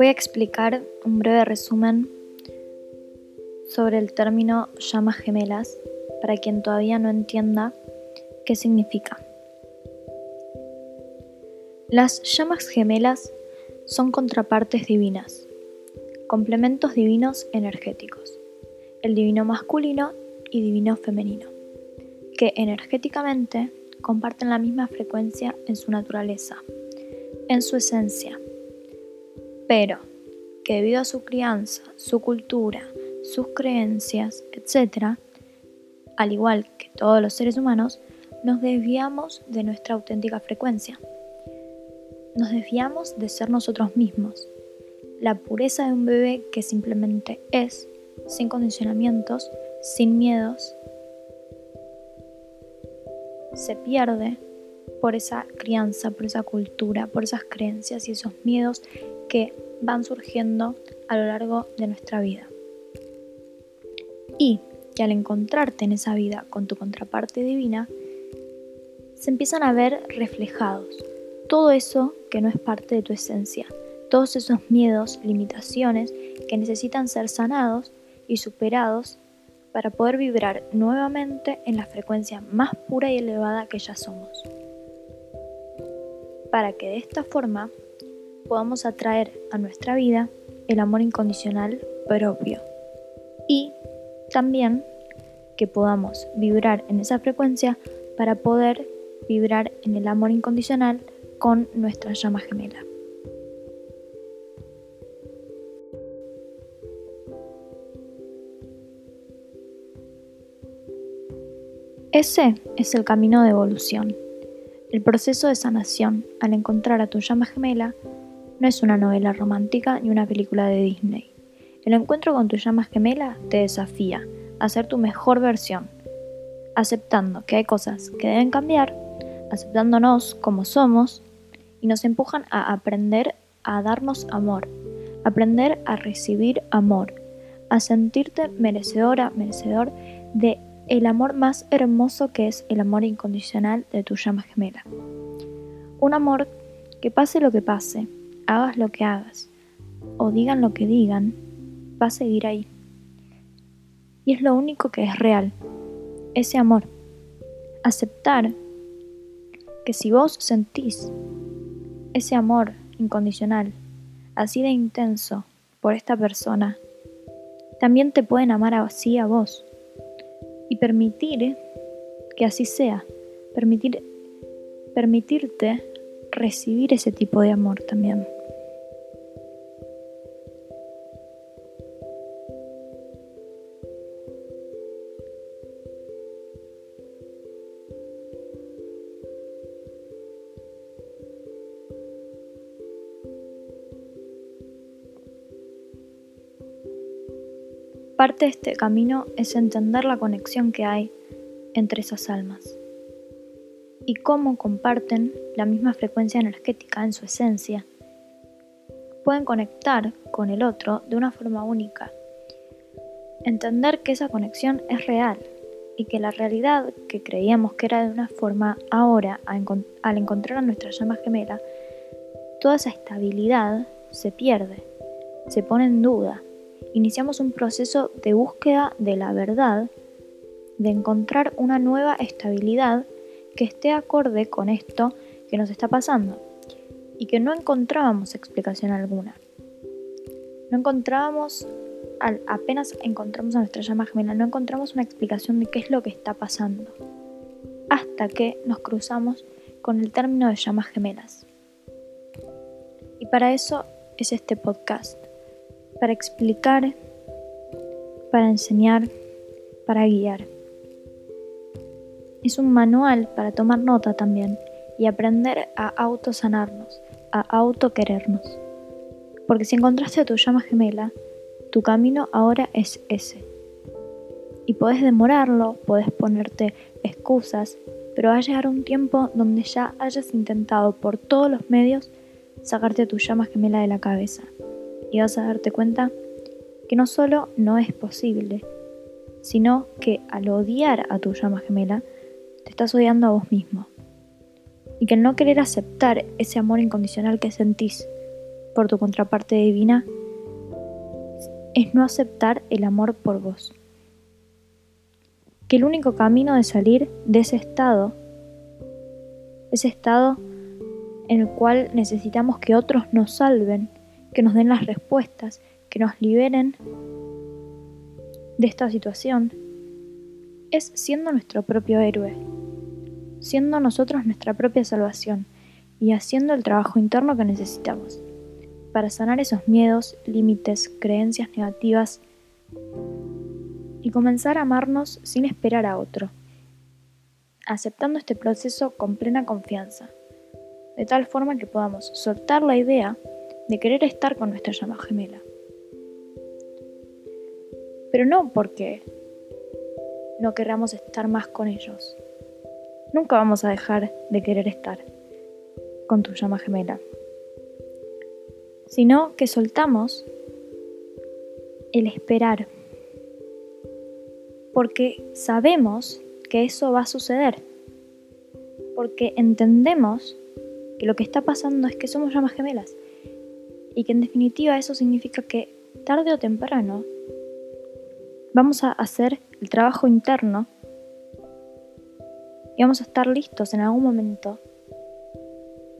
Voy a explicar un breve resumen sobre el término llamas gemelas para quien todavía no entienda qué significa. Las llamas gemelas son contrapartes divinas, complementos divinos energéticos, el divino masculino y divino femenino, que energéticamente comparten la misma frecuencia en su naturaleza, en su esencia, pero que debido a su crianza, su cultura, sus creencias, etc., al igual que todos los seres humanos, nos desviamos de nuestra auténtica frecuencia. Nos desviamos de ser nosotros mismos. La pureza de un bebé que simplemente es, sin condicionamientos, sin miedos, se pierde por esa crianza, por esa cultura, por esas creencias y esos miedos que van surgiendo a lo largo de nuestra vida. Y que al encontrarte en esa vida con tu contraparte divina, se empiezan a ver reflejados todo eso que no es parte de tu esencia, todos esos miedos, limitaciones que necesitan ser sanados y superados para poder vibrar nuevamente en la frecuencia más pura y elevada que ya somos. Para que de esta forma podamos atraer a nuestra vida el amor incondicional propio y también que podamos vibrar en esa frecuencia para poder vibrar en el amor incondicional con nuestra llama gemela. Ese es el camino de evolución. El proceso de sanación al encontrar a tu llama gemela no es una novela romántica ni una película de Disney. El encuentro con tu llama gemela te desafía a ser tu mejor versión, aceptando que hay cosas que deben cambiar, aceptándonos como somos y nos empujan a aprender a darnos amor, aprender a recibir amor, a sentirte merecedora, merecedor de el amor más hermoso que es el amor incondicional de tu llama gemela. Un amor que pase lo que pase, hagas lo que hagas o digan lo que digan, va a seguir ahí. Y es lo único que es real, ese amor. Aceptar que si vos sentís ese amor incondicional, así de intenso por esta persona, también te pueden amar así a vos. Y permitir que así sea, permitir, permitirte recibir ese tipo de amor también. Parte de este camino es entender la conexión que hay entre esas almas y cómo comparten la misma frecuencia energética en su esencia. Pueden conectar con el otro de una forma única. Entender que esa conexión es real y que la realidad que creíamos que era de una forma, ahora, al encontrar a nuestra llama gemela, toda esa estabilidad se pierde, se pone en duda iniciamos un proceso de búsqueda de la verdad, de encontrar una nueva estabilidad que esté acorde con esto que nos está pasando y que no encontrábamos explicación alguna. No encontrábamos, apenas encontramos a nuestra llama gemela, no encontramos una explicación de qué es lo que está pasando, hasta que nos cruzamos con el término de llamas gemelas. Y para eso es este podcast para explicar, para enseñar, para guiar. Es un manual para tomar nota también y aprender a autosanarnos, a autoquerernos. Porque si encontraste tu llama gemela, tu camino ahora es ese. Y puedes demorarlo, puedes ponerte excusas, pero va a llegar un tiempo donde ya hayas intentado por todos los medios sacarte tu llama gemela de la cabeza y vas a darte cuenta que no solo no es posible, sino que al odiar a tu llama gemela, te estás odiando a vos mismo. Y que al no querer aceptar ese amor incondicional que sentís por tu contraparte divina es no aceptar el amor por vos. Que el único camino de salir de ese estado, ese estado en el cual necesitamos que otros nos salven, que nos den las respuestas, que nos liberen de esta situación, es siendo nuestro propio héroe, siendo nosotros nuestra propia salvación y haciendo el trabajo interno que necesitamos para sanar esos miedos, límites, creencias negativas y comenzar a amarnos sin esperar a otro, aceptando este proceso con plena confianza, de tal forma que podamos soltar la idea de querer estar con nuestra llama gemela. Pero no porque no queramos estar más con ellos. Nunca vamos a dejar de querer estar con tu llama gemela, sino que soltamos el esperar, porque sabemos que eso va a suceder, porque entendemos que lo que está pasando es que somos llamas gemelas y que en definitiva eso significa que tarde o temprano vamos a hacer el trabajo interno y vamos a estar listos en algún momento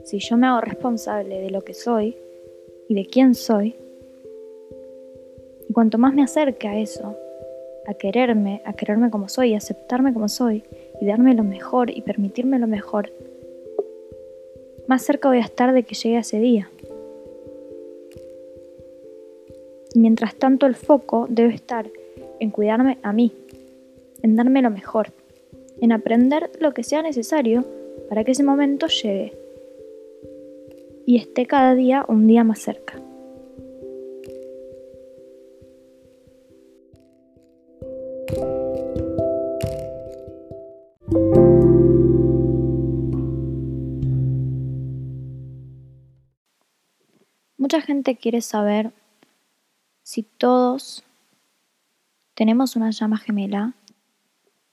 si yo me hago responsable de lo que soy y de quién soy, y cuanto más me acerque a eso, a quererme, a quererme como soy, a aceptarme como soy, y darme lo mejor y permitirme lo mejor, más cerca voy a estar de que llegue ese día. Mientras tanto el foco debe estar en cuidarme a mí, en darme lo mejor, en aprender lo que sea necesario para que ese momento llegue y esté cada día un día más cerca. Mucha gente quiere saber si todos tenemos una llama gemela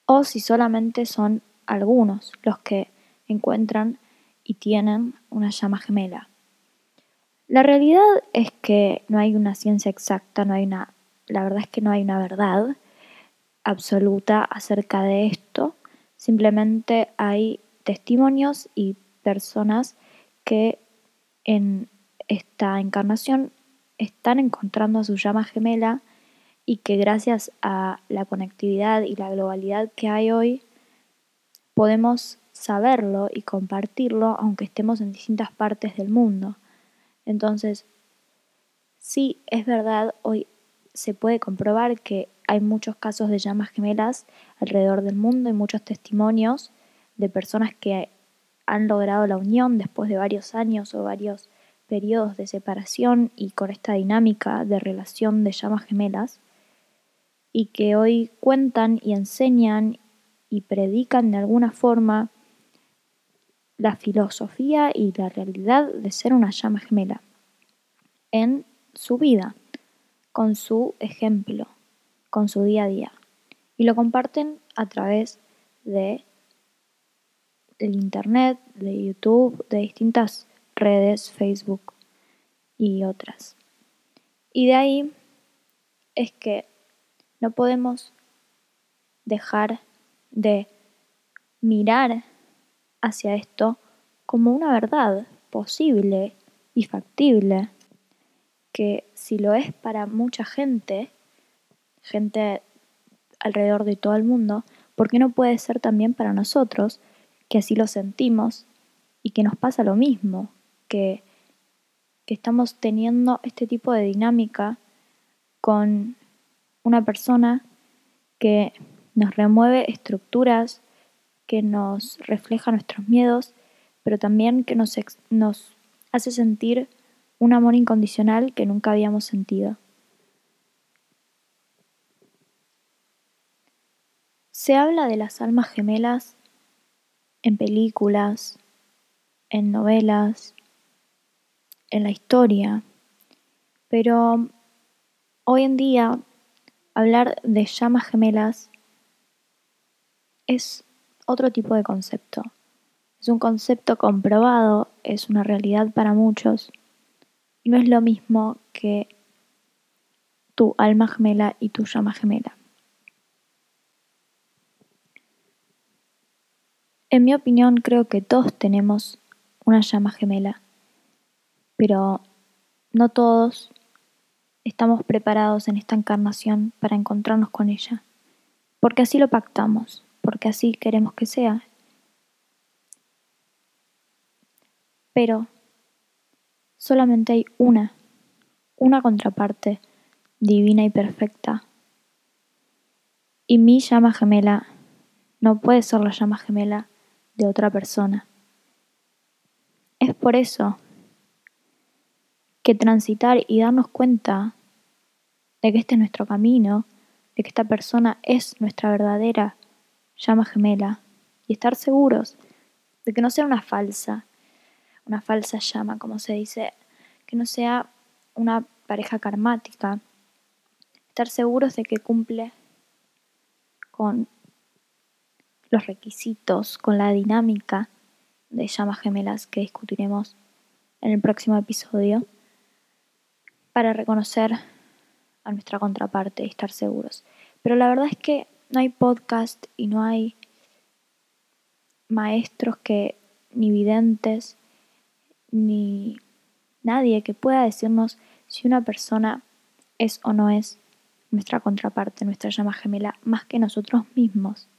o si solamente son algunos los que encuentran y tienen una llama gemela. La realidad es que no hay una ciencia exacta, no hay una, la verdad es que no hay una verdad absoluta acerca de esto, simplemente hay testimonios y personas que en esta encarnación están encontrando a su llama gemela y que gracias a la conectividad y la globalidad que hay hoy podemos saberlo y compartirlo aunque estemos en distintas partes del mundo. Entonces, sí, es verdad, hoy se puede comprobar que hay muchos casos de llamas gemelas alrededor del mundo y muchos testimonios de personas que han logrado la unión después de varios años o varios periodos de separación y con esta dinámica de relación de llamas gemelas y que hoy cuentan y enseñan y predican de alguna forma la filosofía y la realidad de ser una llama gemela en su vida, con su ejemplo, con su día a día. Y lo comparten a través de el internet, de YouTube, de distintas redes, Facebook y otras. Y de ahí es que no podemos dejar de mirar hacia esto como una verdad posible y factible, que si lo es para mucha gente, gente alrededor de todo el mundo, ¿por qué no puede ser también para nosotros, que así lo sentimos y que nos pasa lo mismo, que, estamos teniendo este tipo de dinámica con una persona que nos remueve estructuras, que nos refleja nuestros miedos, pero también que nos hace sentir un amor incondicional que nunca habíamos sentido. Se habla de las almas gemelas en películas, en novelas, en la historia, pero hoy en día hablar de llamas gemelas es otro tipo de concepto. Es un concepto comprobado, es una realidad para muchos Y no es lo mismo que tu alma gemela y tu llama gemela. En mi opinión, creo que todos tenemos una llama gemela, pero no todos estamos preparados en esta encarnación para encontrarnos con ella, porque así lo pactamos, porque así queremos que sea. Pero solamente hay una, una contraparte divina y perfecta. Y mi llama gemela no puede ser la llama gemela de otra persona. Es por eso que transitar y darnos cuenta de que este es nuestro camino, de que esta persona es nuestra verdadera llama gemela y estar seguros de que no sea una falsa, una falsa llama, como se dice, que no sea una pareja karmática, estar seguros de que cumple con los requisitos, con la dinámica de llamas gemelas que discutiremos en el próximo episodio, para reconocer a nuestra contraparte y estar seguros. Pero la verdad es que no hay podcast y no hay maestros que, ni videntes, ni nadie que pueda decirnos si una persona es o no es nuestra contraparte, nuestra llama gemela, más que nosotros mismos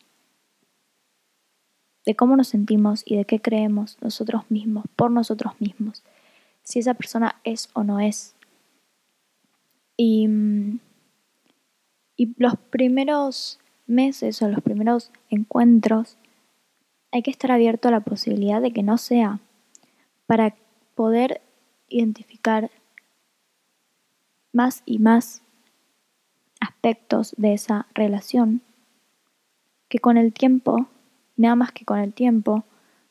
de cómo nos sentimos y de qué creemos nosotros mismos, por nosotros mismos, si esa persona es o no es. Y, y los primeros meses o los primeros encuentros hay que estar abierto a la posibilidad de que no sea, para poder identificar más y más aspectos de esa relación que con el tiempo nada más que con el tiempo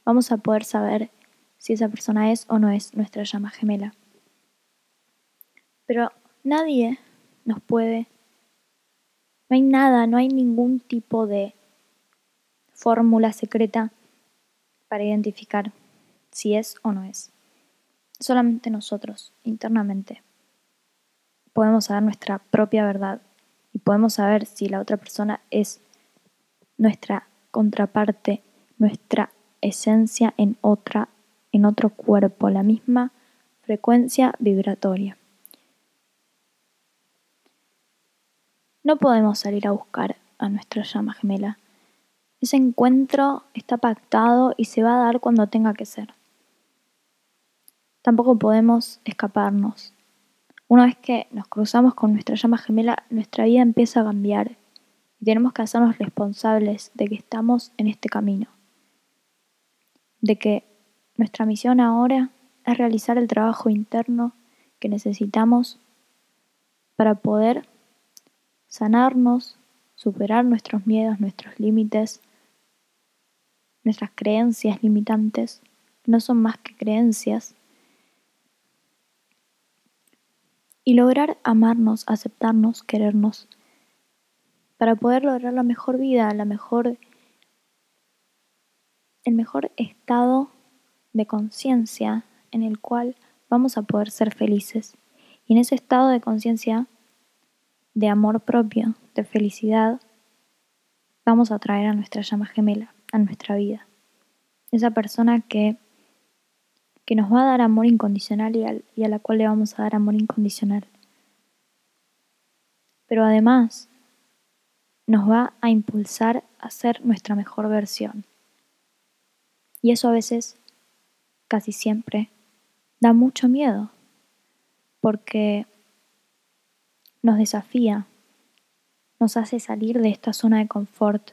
vamos a poder saber si esa persona es o no es nuestra llama gemela. Pero nadie nos puede, no hay nada, no hay ningún tipo de fórmula secreta para identificar si es o no es. Solamente nosotros, internamente, podemos saber nuestra propia verdad y podemos saber si la otra persona es nuestra contraparte, nuestra esencia en otra, en otro cuerpo, la misma frecuencia vibratoria. No podemos salir a buscar a nuestra llama gemela. Ese encuentro está pactado y se va a dar cuando tenga que ser. Tampoco podemos escaparnos. Una vez que nos cruzamos con nuestra llama gemela, nuestra vida empieza a cambiar y tenemos que hacernos responsables de que estamos en este camino, de que nuestra misión ahora es realizar el trabajo interno que necesitamos para poder sanarnos, superar nuestros miedos, nuestros límites, nuestras creencias limitantes, no son más que creencias, y lograr amarnos, aceptarnos, querernos para poder lograr la mejor vida, la mejor, el mejor estado de conciencia en el cual vamos a poder ser felices. Y en ese estado de conciencia, de amor propio, de felicidad, vamos a traer a nuestra llama gemela, a nuestra vida. Esa persona que, que nos va a dar amor incondicional y, y a la cual le vamos a dar amor incondicional. Pero además, nos va a impulsar a ser nuestra mejor versión. Y eso a veces, casi siempre, da mucho miedo, porque nos desafía, nos hace salir de esta zona de confort,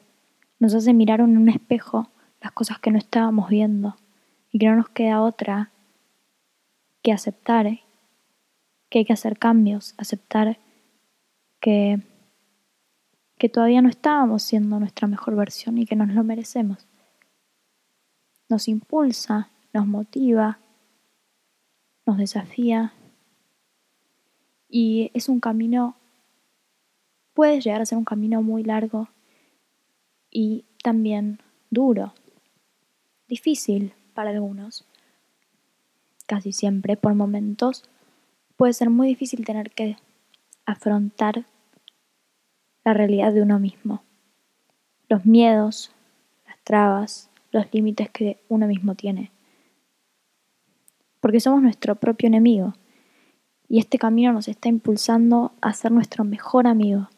nos hace mirar en un espejo las cosas que no estábamos viendo y que no nos queda otra que aceptar que hay que hacer cambios, aceptar que que todavía no estábamos siendo nuestra mejor versión y que nos lo merecemos. Nos impulsa, nos motiva, nos desafía y es un camino, puede llegar a ser un camino muy largo y también duro, difícil para algunos, casi siempre por momentos puede ser muy difícil tener que afrontar la realidad de uno mismo, los miedos, las trabas, los límites que uno mismo tiene. Porque somos nuestro propio enemigo y este camino nos está impulsando a ser nuestro mejor amigo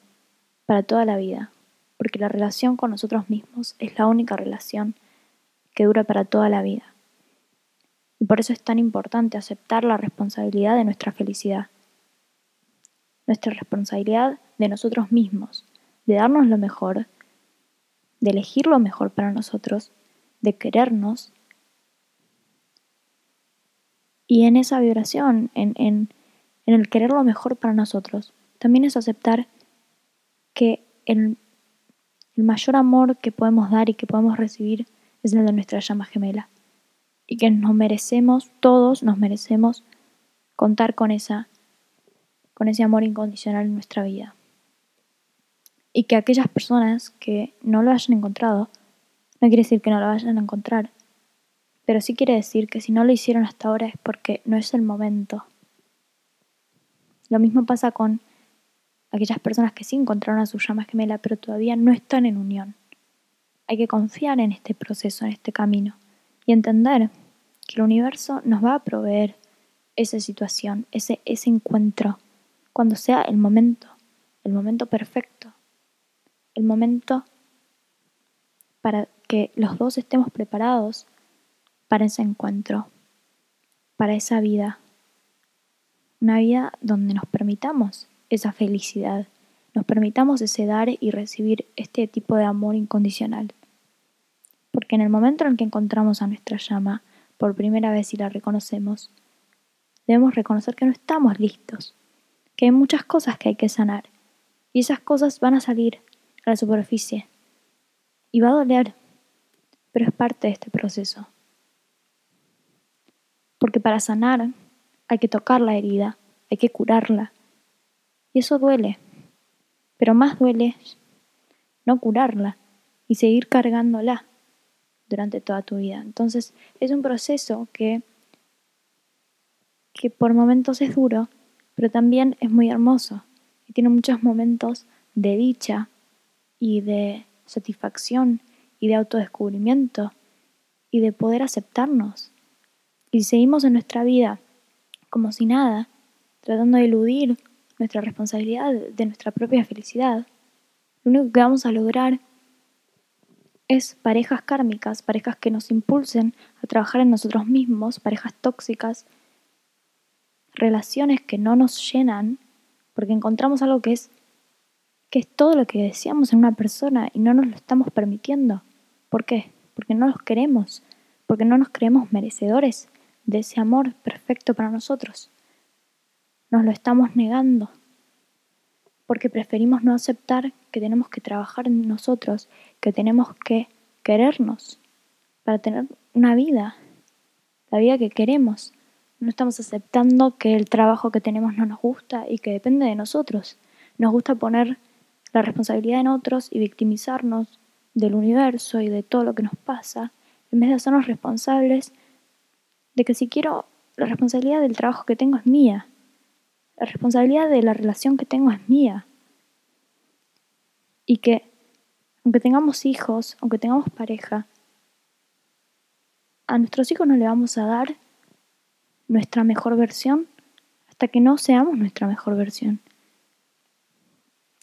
para toda la vida, porque la relación con nosotros mismos es la única relación que dura para toda la vida. Y por eso es tan importante aceptar la responsabilidad de nuestra felicidad, nuestra responsabilidad de nosotros mismos, de darnos lo mejor, de elegir lo mejor para nosotros, de querernos. Y en esa vibración, en, en, en el querer lo mejor para nosotros, también es aceptar que el, mayor amor que podemos dar y que podemos recibir es el de nuestra llama gemela. Y que nos merecemos, todos nos merecemos contar con esa con ese amor incondicional en nuestra vida. Y que aquellas personas que no lo hayan encontrado, no quiere decir que no lo vayan a encontrar, pero sí quiere decir que si no lo hicieron hasta ahora es porque no es el momento. Lo mismo pasa con aquellas personas que sí encontraron a su llama gemela, pero todavía no están en unión. Hay que confiar en este proceso, en este camino, y entender que el universo nos va a proveer esa situación, ese, ese encuentro cuando sea el momento, el momento perfecto, el momento para que los dos estemos preparados para ese encuentro, para esa vida, una vida donde nos permitamos esa felicidad, nos permitamos ese dar y recibir este tipo de amor incondicional. Porque en el momento en que encontramos a nuestra llama por primera vez y la reconocemos, debemos reconocer que no estamos listos que hay muchas cosas que hay que sanar y esas cosas van a salir a la superficie y va a doler, pero es parte de este proceso. Porque para sanar hay que tocar la herida, hay que curarla y eso duele, pero más duele no curarla y seguir cargándola durante toda tu vida. Entonces es un proceso que, que por momentos es duro, pero también es muy hermoso y tiene muchos momentos de dicha y de satisfacción y de autodescubrimiento y de poder aceptarnos. Y seguimos en nuestra vida como si nada, tratando de eludir nuestra responsabilidad de nuestra propia felicidad, lo único que vamos a lograr es parejas kármicas, parejas que nos impulsen a trabajar en nosotros mismos, parejas tóxicas relaciones que no nos llenan porque encontramos algo que es que es todo lo que deseamos en una persona y no nos lo estamos permitiendo. ¿Por qué? Porque no los queremos, porque no nos creemos merecedores de ese amor perfecto para nosotros. Nos lo estamos negando, porque preferimos no aceptar que tenemos que trabajar en nosotros, que tenemos que querernos para tener una vida, la vida que queremos. No estamos aceptando que el trabajo que tenemos no nos gusta y que depende de nosotros. Nos gusta poner la responsabilidad en otros y victimizarnos del universo y de todo lo que nos pasa, en vez de hacernos responsables de que si quiero, la responsabilidad del trabajo que tengo es mía. La responsabilidad de la relación que tengo es mía. Y que, aunque tengamos hijos, aunque tengamos pareja, a nuestros hijos no le vamos a dar nuestra mejor versión hasta que no seamos nuestra mejor versión.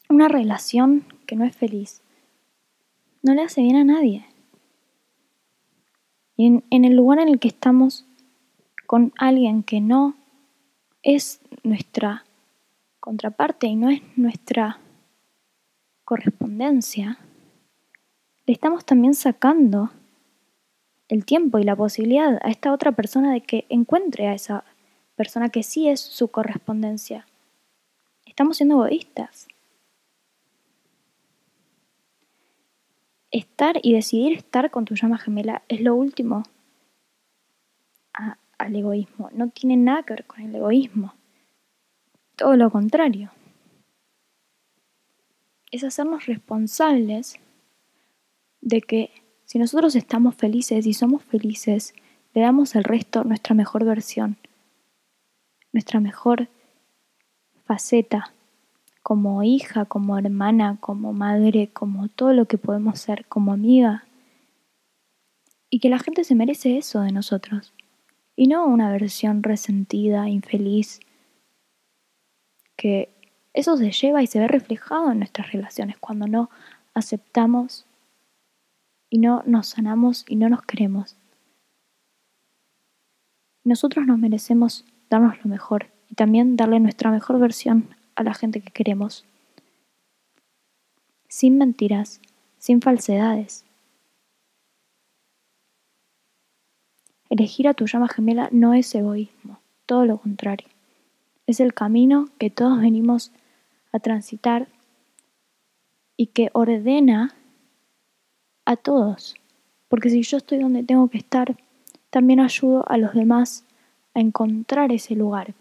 Una relación que no es feliz no le hace bien a nadie. Y en, en el lugar en el que estamos con alguien que no es nuestra contraparte y no es nuestra correspondencia, le estamos también sacando el tiempo y la posibilidad a esta otra persona de que encuentre a esa persona que sí es su correspondencia. Estamos siendo egoístas. Estar y decidir estar con tu llama gemela es lo último al egoísmo. No tiene nada que ver con el egoísmo. Todo lo contrario. Es hacernos responsables de que si nosotros estamos felices y somos felices, le damos al resto nuestra mejor versión, nuestra mejor faceta, como hija, como hermana, como madre, como todo lo que podemos ser, como amiga. Y que la gente se merece eso de nosotros. Y no una versión resentida, infeliz, que eso se lleva y se ve reflejado en nuestras relaciones cuando no aceptamos y no nos sanamos y no nos queremos. Nosotros nos merecemos darnos lo mejor y también darle nuestra mejor versión a la gente que queremos. Sin mentiras, sin falsedades. Elegir a tu llama gemela no es egoísmo, todo lo contrario. Es el camino que todos venimos a transitar y que ordena a todos. Porque si yo estoy donde tengo que estar, también ayudo a los demás a encontrar ese lugar.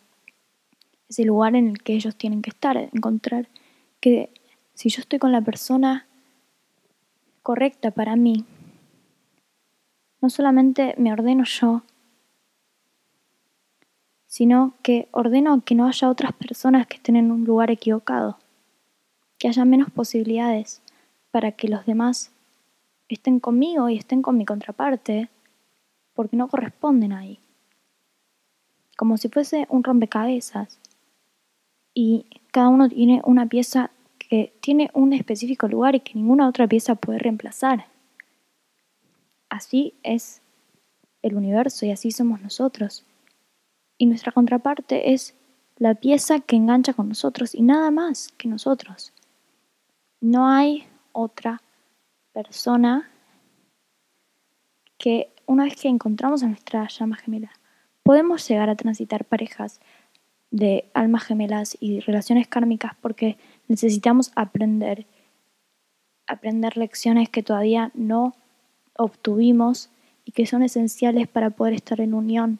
Ese lugar en el que ellos tienen que estar. Encontrar que si yo estoy con la persona correcta para mí, no solamente me ordeno yo, sino que ordeno que no haya otras personas que estén en un lugar equivocado, que haya menos posibilidades para que los demás estén conmigo y estén con mi contraparte, porque no corresponden ahí. Como si fuese un rompecabezas y cada uno tiene una pieza que tiene un específico lugar y que ninguna otra pieza puede reemplazar. Así es el universo y así somos nosotros. Y nuestra contraparte es la pieza que engancha con nosotros y nada más que nosotros. No hay otra persona que una vez que encontramos a nuestra llama gemela, podemos llegar a transitar parejas de almas gemelas y relaciones kármicas porque necesitamos aprender, aprender lecciones que todavía no obtuvimos y que son esenciales para poder estar en unión.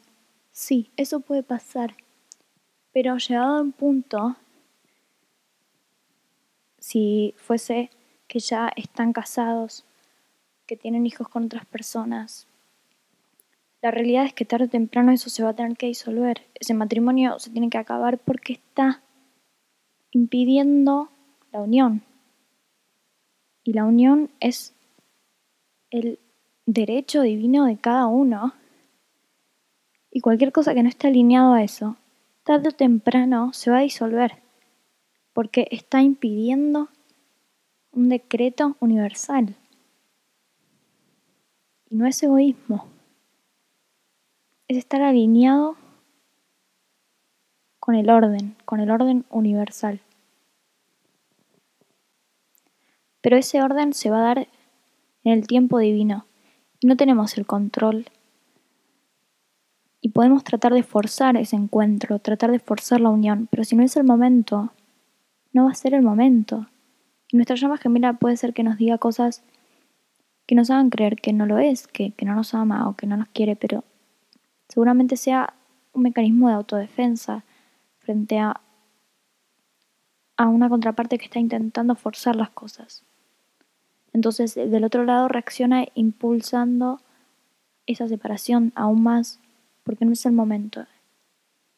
Sí, eso puede pasar, pero llegado a un punto, si fuese que ya están casados, que tienen hijos con otras personas, la realidad es que tarde o temprano eso se va a tener que disolver. Ese matrimonio se tiene que acabar porque está impidiendo la unión. Y la unión es el derecho divino de cada uno. Y cualquier cosa que no esté alineado a eso, tarde o temprano se va a disolver. Porque está impidiendo un decreto universal. Y no es egoísmo es estar alineado con el orden, con el orden universal. Pero ese orden se va a dar en el tiempo divino. No tenemos el control. Y podemos tratar de forzar ese encuentro, tratar de forzar la unión, pero si no es el momento, no va a ser el momento. Y nuestra llama gemela puede ser que nos diga cosas que nos hagan creer que no lo es, que, que no nos ama o que no nos quiere, pero seguramente sea un mecanismo de autodefensa frente a, a una contraparte que está intentando forzar las cosas. Entonces, del otro lado reacciona impulsando esa separación aún más porque no es el momento.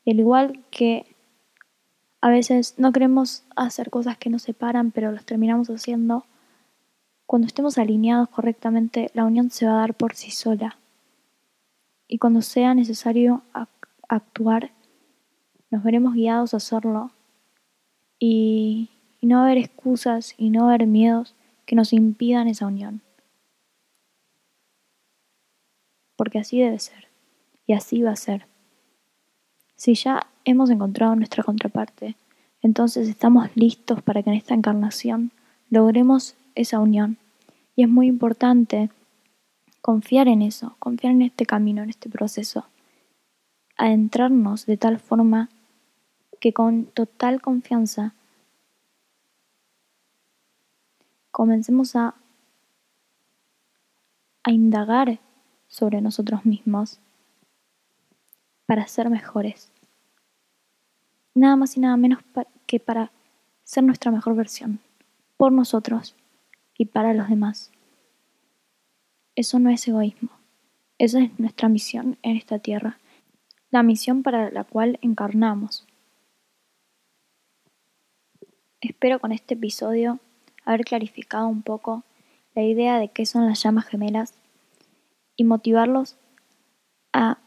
Y al igual que a veces no queremos hacer cosas que nos separan, pero las terminamos haciendo, cuando estemos alineados correctamente, la unión se va a dar por sí sola. Y cuando sea necesario actuar, nos veremos guiados a hacerlo. Y, y no haber excusas y no haber miedos que nos impidan esa unión. Porque así debe ser y así va a ser. Si ya hemos encontrado nuestra contraparte, entonces estamos listos para que en esta encarnación logremos esa unión. Y es muy importante confiar en eso, confiar en este camino, en este proceso, adentrarnos de tal forma que con total confianza comencemos a, a indagar sobre nosotros mismos para ser mejores. Nada más y nada menos que para ser nuestra mejor versión, por nosotros y para los demás. Eso no es egoísmo. Esa es nuestra misión en esta tierra, la misión para la cual encarnamos. Espero con este episodio haber clarificado un poco la idea de qué son las llamas gemelas y motivarlos a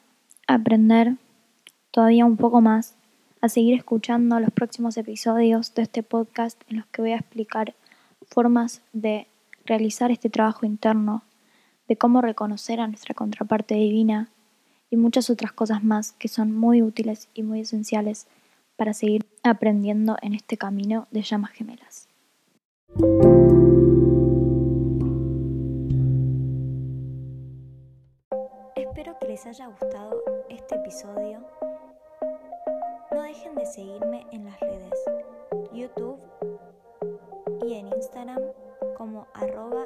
aprender todavía un poco más, a seguir escuchando los próximos episodios de este podcast en los que voy a explicar formas de realizar este trabajo interno, de cómo reconocer a nuestra contraparte divina y muchas otras cosas más que son muy útiles y muy esenciales para seguir aprendiendo en este camino de llamas gemelas. Espero que les haya gustado este episodio. No dejen de seguirme en las redes YouTube y en Instagram como arroba.